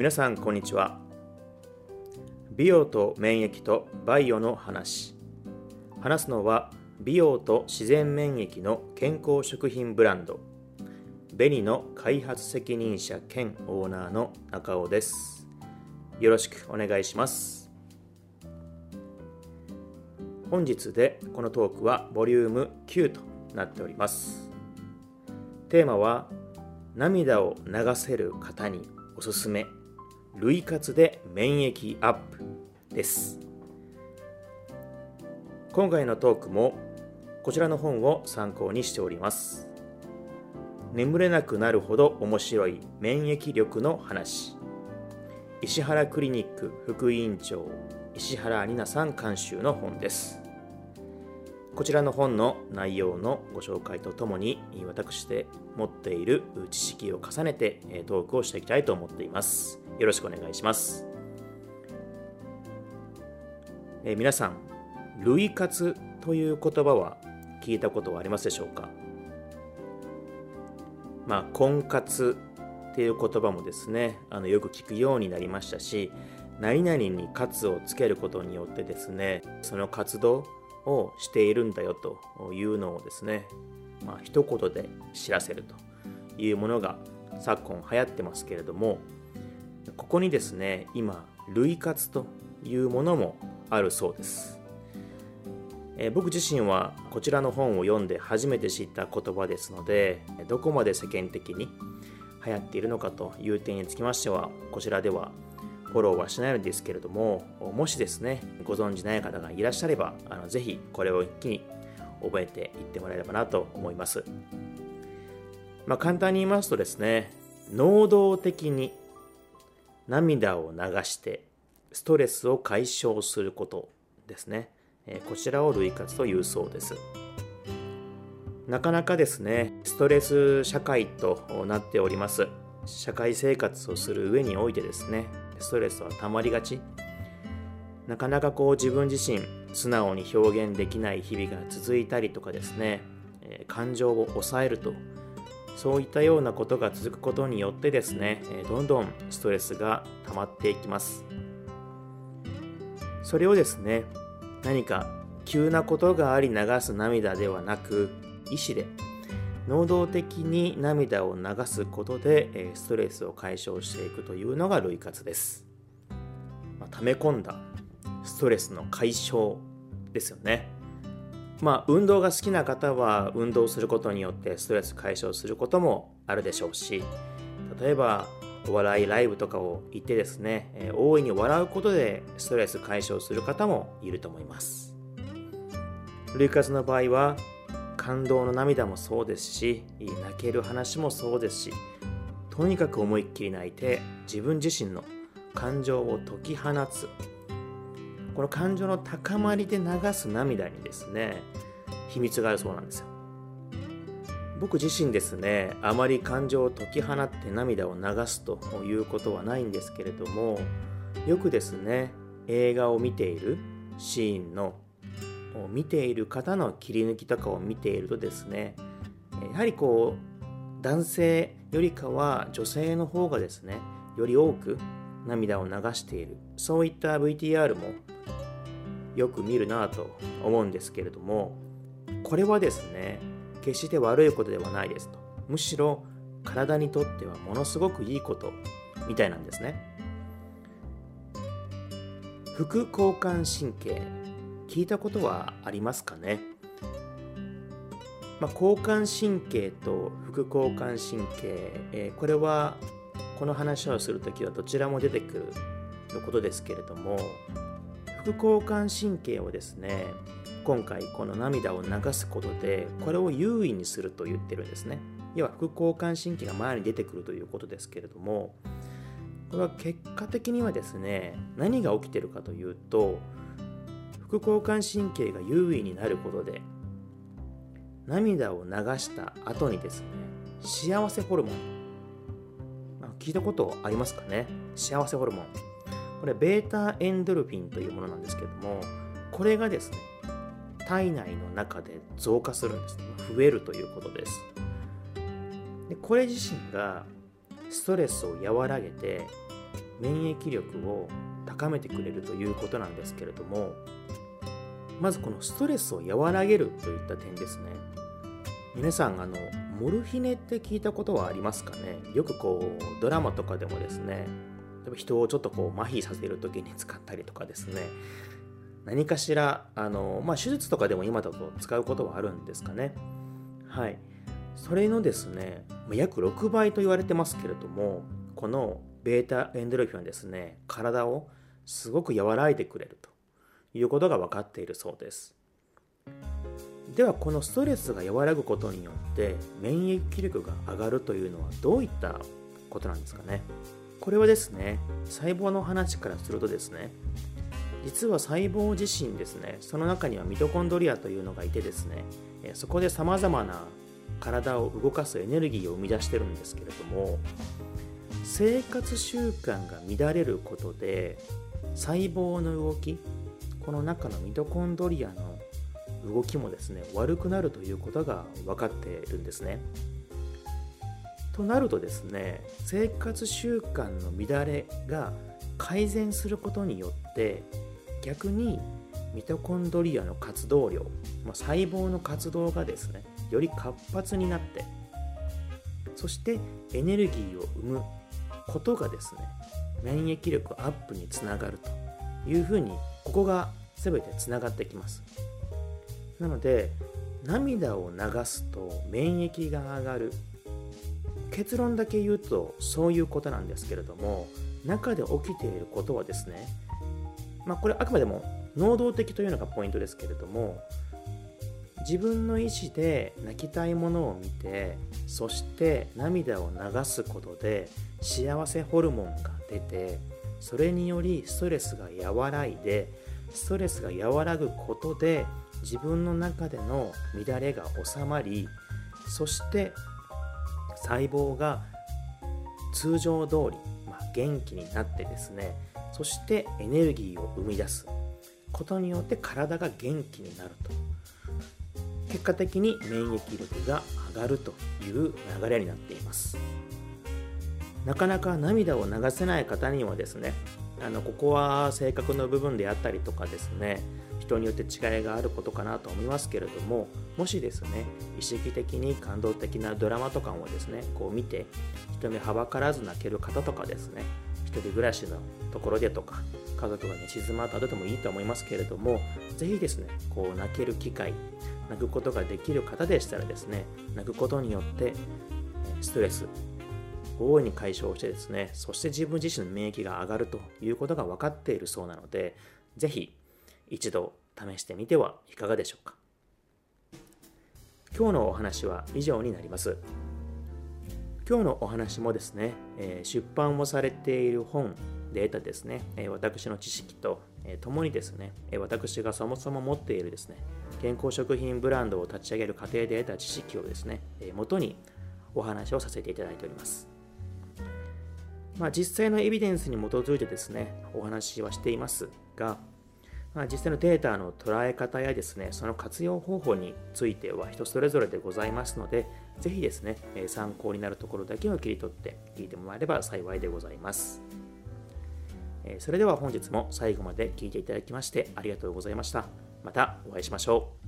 皆さんこんにちは。美容と免疫とバイオの話。話すのは美容と自然免疫の健康食品ブランド。ベニの開発責任者兼オーナーの中尾です。よろしくお願いします。本日でこのトークはボリューム9となっております。テーマは涙を流せる方におすすめ。類活で免疫アップです。今回のトークもこちらの本を参考にしております。眠れなくなるほど面白い免疫力の話。石原クリニック副委員長石原里奈さん監修の本です。こちらの本の内容のご紹介とともに私で持っている知識を重ねてトークをしていきたいと思っていますよろしくお願いします。え、皆さん、類活という言葉は聞いたことはありますでしょうか？まあ、婚活っていう言葉もですね、あのよく聞くようになりましたし、何々に活をつけることによってですね、その活動をしているんだよというのをですね、まあ、一言で知らせるというものが昨今流行ってますけれども、ここにですね今類活というものもあるそうです、え、僕自身はこちらの本を読んで初めて知った言葉ですのでどこまで世間的に流行っているのかという点につきましてはこちらではフォローはしないのですけれどももしですねご存じない方がいらっしゃればあのぜひこれを一気に覚えていってもらえればなと思いますまあ、簡単に言いますとですね能動的に涙を流してストレスを解消することですね。こちらを類活というそうです。なかなかですね、ストレス社会となっております。社会生活をする上においてですね、ストレスは溜まりがち。なかなかこう自分自身素直に表現できない日々が続いたりとかですね、感情を抑えると。そういったようなことが続くことによってですねどんどんストレスが溜まっていきます。それをですね何か急なことがあり流す涙ではなく意思で能動的に涙を流すことでストレスを解消していくというのが類活です、まあ、溜め込んだストレスの解消ですよね。まあ、運動が好きな方は運動することによってストレス解消することもあるでしょうし例えばお笑いライブとかを行ってですね、え、大いに笑うことでストレス解消する方もいると思います。ルイカスの場合は感動の涙もそうですし泣ける話もそうですしとにかく思いっきり泣いて自分自身の感情を解き放つ。この感情の高まりで流す涙にですね秘密があるそうなんですよ。僕自身ですねあまり感情を解き放って涙を流すということはないんですけれどもよくですね映画を見ているシーンの見ている方の切り抜きとかを見ているとですねやはりこう男性よりかは女性の方がですねより多く涙を流している。そういった VTR もよく見るなぁと思うんですけれどもこれはですね決して悪いことではないですと。むしろ体にとってはものすごくいいことみたいなんですね。副交感神経聞いたことはありますかね、まあ、交感神経と副交感神経、えー、これはこの話をするときはどちらも出てくるのことですけれども副交感神経をですね今回この涙を流すことでこれを優位にすると言ってるんですね。要は副交感神経が前に出てくるということですけれどもこれは結果的にはですね何が起きてるかというと副交感神経が優位になることで涙を流した後にですね幸せホルモン。ま聞いたことありますかね？幸せホルモン。これベータエンドルフィンというものなんですけどもこれがですね体内の中で増加するんですね。増えるということです。でこれ自身がストレスを和らげて免疫力を高めてくれるということなんですけれどもまずこのストレスを和らげるといった点ですね。皆さんあのモルヒネって聞いたことはありますかね？よくこうドラマとかでもですね人をちょっとこう麻痺させる時に使ったりとかですね。何かしらあの、まあ、手術とかでも今だと使うことはあるんですかね？はい。それのですね約6倍と言われてますけれどもこの β エンドルフィンはですね体をすごく和らいでくれると。いうことが分かっているそうです。ではこのストレスが和らぐことによって免疫力が上がるというのはどういったことなんですかね？これはですね細胞の話からするとですね実は細胞自身ですねその中にはミトコンドリアというのがいてですねそこでさまざまな体を動かすエネルギーを生み出してるんですけれども生活習慣が乱れることで細胞の動きこの中のミトコンドリアの動きもですね悪くなるということが分かっているんですね。となるとですね生活習慣の乱れが改善することによって逆にミトコンドリアの活動量、まあ、細胞の活動がですねより活発になってそしてエネルギーを生むことがですね免疫力アップにつながるというふうにここが全てつながってきます。なので涙を流すと免疫が上がる。結論だけ言うとそういうことなんですけれども中で起きていることはですねまあこれあくまでも能動的というのがポイントですけれども自分の意思で泣きたいものを見てそして涙を流すことで幸せホルモンが出てそれによりストレスが和らいでストレスが和らぐことで自分の中での乱れが収まりそして細胞が通常通り、まあ、元気になってですねそしてエネルギーを生み出す。ことによって体が元気になると。結果的に免疫力が上がるという流れになっています。なかなか涙を流せない方にはですねあのここは性格の部分であったりとかですね人によって違いがあることかなと思いますけれどももしですね意識的に感動的なドラマとかもですねこう見て人目はばからず泣ける方とかですね一人暮らしのところでとか家族が寝静まった後でもいいと思いますけれども是非ですねこう泣ける機会泣くことができる方でしたらですね泣くことによってストレス大いに解消してですねそして自分自身の免疫が上がるということが分かっているそうなので是非一度試してみてはいかがでしょうか今日のお話は以上になります今日のお話もですね、え出版をされている本で得たですね、え私の知識と、え共にですね、え私がそもそも持っているですね、健康食品ブランドを立ち上げる過程で得た知識をですね、え元にお話をさせていただいております。まあ、実際のエビデンスに基づいてですね、お話はしていますが、まあ、実際のデータの捉え方やですね、その活用方法については人それぞれでございますので、ぜひですね、参考になるところだけを切り取って聞いてもらえれば幸いでございます。それでは本日も最後まで聞いていただきましてありがとうございました。またお会いしましょう。